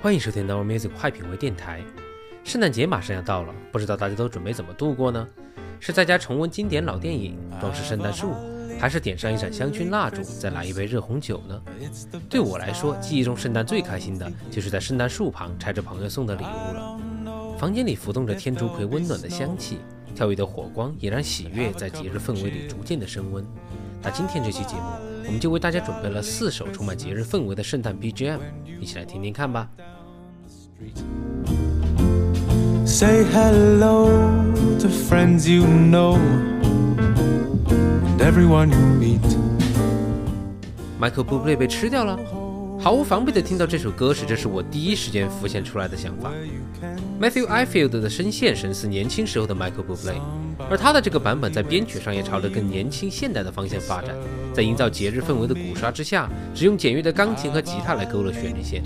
欢迎收听 Our Music 快品味电台。圣诞节马上要到了，不知道大家都准备怎么度过呢？是在家重温经典老电影，装饰圣诞树，还是点上一盏香薰蜡烛，再来一杯热红酒呢？对我来说，记忆中圣诞最开心的就是在圣诞树旁拆着朋友送的礼物了。房间里浮动着天竺葵温暖的香气，跳跃的火光也让喜悦在节日氛围里逐渐的升温。那今天这期节目，我们就为大家准备了四首充满节日氛围的圣诞 BGM，一起来听听看吧。Say hello to friends you know and everyone you meet. Michael Bublé 被吃掉了。毫无防备地听到这首歌时，这是我第一时间浮现出来的想法。Matthew Ifield 的声线神似年轻时候的 Michael Bublé，而他的这个版本在编曲上也朝着更年轻现代的方向发展，在营造节日氛围的鼓刷之下，只用简约的钢琴和吉他来勾勒旋律线。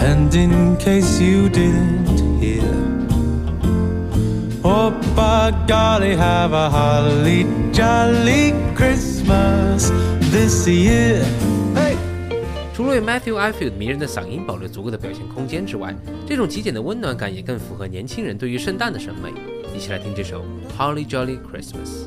And in case you didn't hear, oh by golly, have a holly jolly Christmas this year. 除了为 Matthew Ifield 迷人的嗓音保留足够的表现空间之外，这种极简的温暖感也更符合年轻人对于圣诞的审美。一起来听这首《Holly Jolly Christmas》。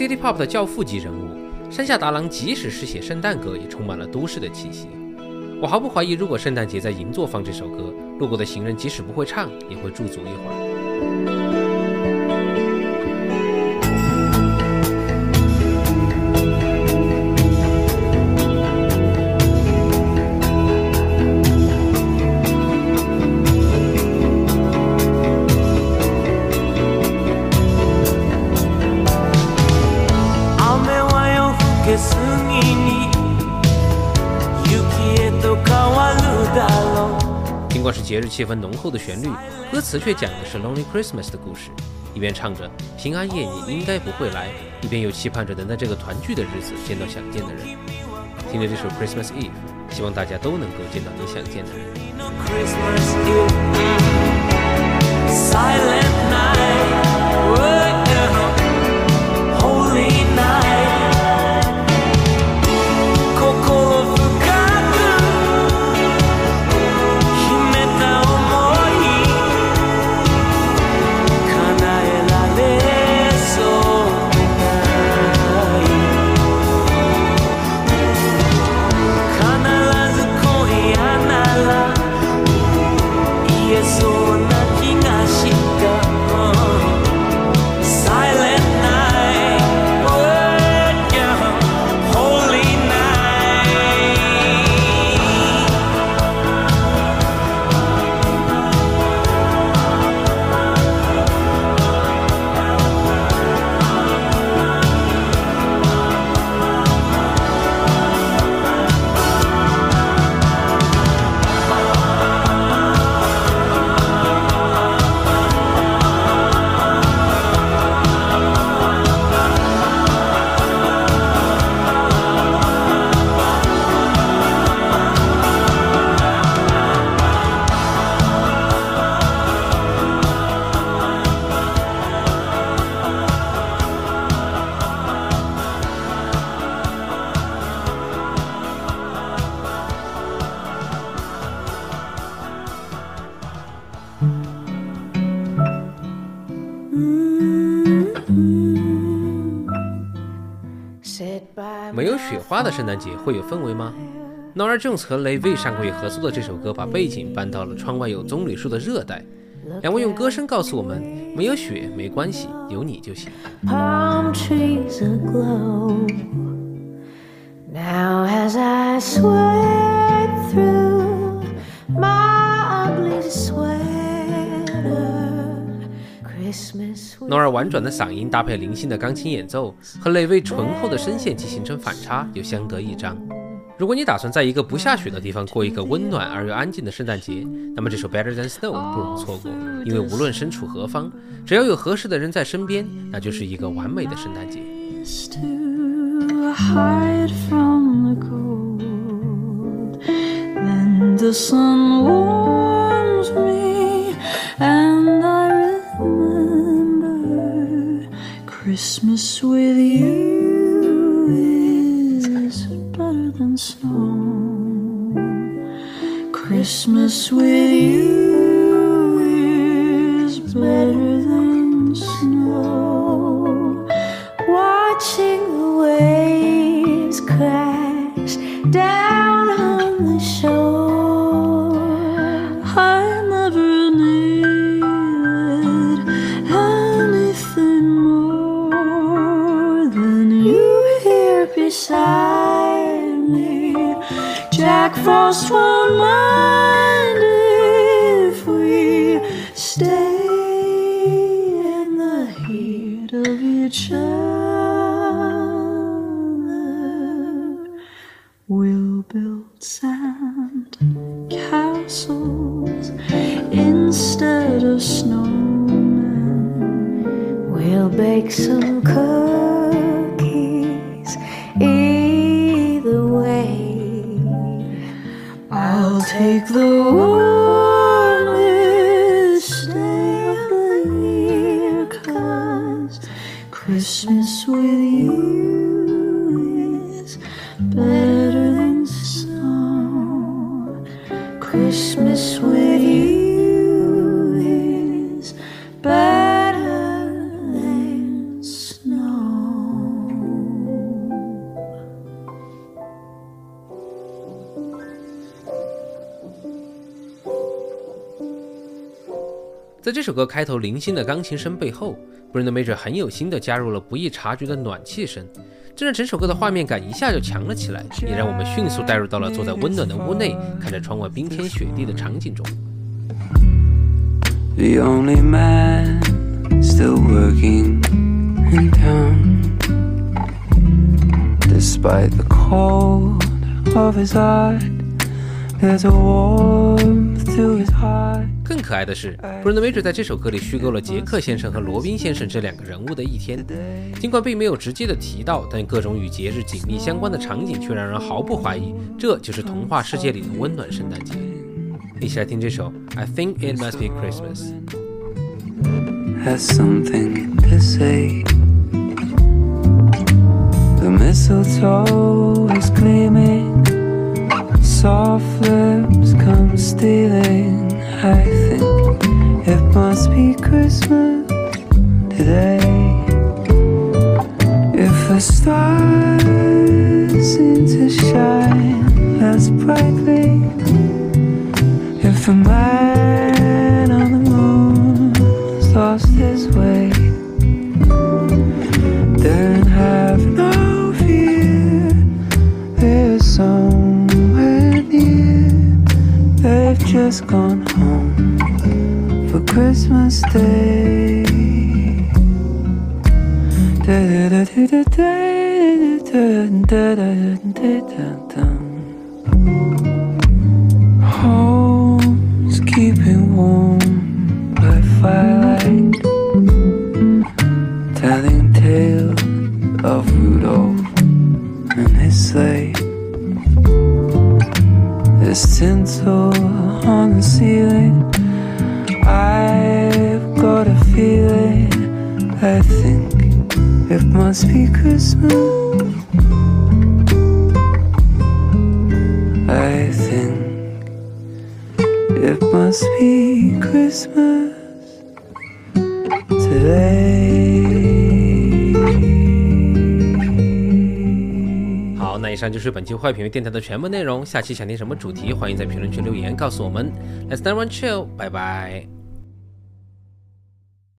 City Pop 的教父级人物，山下达郎即使是写圣诞歌，也充满了都市的气息。我毫不怀疑，如果圣诞节在银座放这首歌，路过的行人即使不会唱，也会驻足一会儿。节日气氛浓厚的旋律，歌词却讲的是 Lonely Christmas 的故事，一边唱着平安夜你应该不会来，一边又期盼着能在这个团聚的日子见到想见的人。听着这首 Christmas Eve，希望大家都能够见到你想见的人。Silent night 雪花的圣诞节会有氛围吗？Nora Jones 和雷卫上个月合作的这首歌，把背景搬到了窗外有棕榈树的热带。两位用歌声告诉我们：没有雪没关系，有你就行。palm trees aglow. Now, as I sweat through my ugly sweater, 诺尔婉转的嗓音搭配零星的钢琴演奏，和雷卫醇厚的声线既形成反差，又相得益彰。如果你打算在一个不下雪的地方过一个温暖而又安静的圣诞节，那么这首《Better Than Snow》不容错过，因为无论身处何方，只要有合适的人在身边，那就是一个完美的圣诞节。Christmas with you is better than snow. Frost won't mind if we stay in the heat of each other. We'll build sand castles instead of snowmen. We'll bake some cookies take the warmest day of the year, 'cause Christmas with you is better than snow. Christmas with you is better 在这首歌开头零星的钢琴声背后，Brenda Major 很有心地加入了不易察觉的暖气声，这让整首歌的画面感一下就强了起来，也让我们迅速带入到了坐在温暖的屋内，看着窗外冰天雪地的场景中。The only man still working in town. Despite the cold of his heart, there's a warmth. 更可爱的是，Brenda Major 在这首歌里虚构了杰克先生和罗宾先生这两个人物的一天。尽管并没有直接的提到，但各种与节日紧密相关的场景却让人毫不怀疑，这就是童话世界里的温暖圣诞节。一起来听这首《I Think It Must Be Christmas》。has something to say. The mistletoe is gleaming, soft lips stealing. I think it must be Christmas today. If the stars seem to shine less brightly, Homes keeping warm by firelight, telling tales of Rudolph and his sleigh. There's tinsel on the ceiling. I've got a feeling. I think it must be Christmas. I think it must be Christmas today. 好，那以上就是本期坏品味电台的全部内容。下期想听什么主题，欢迎在评论区留言告诉我们。Let's never chill，拜拜。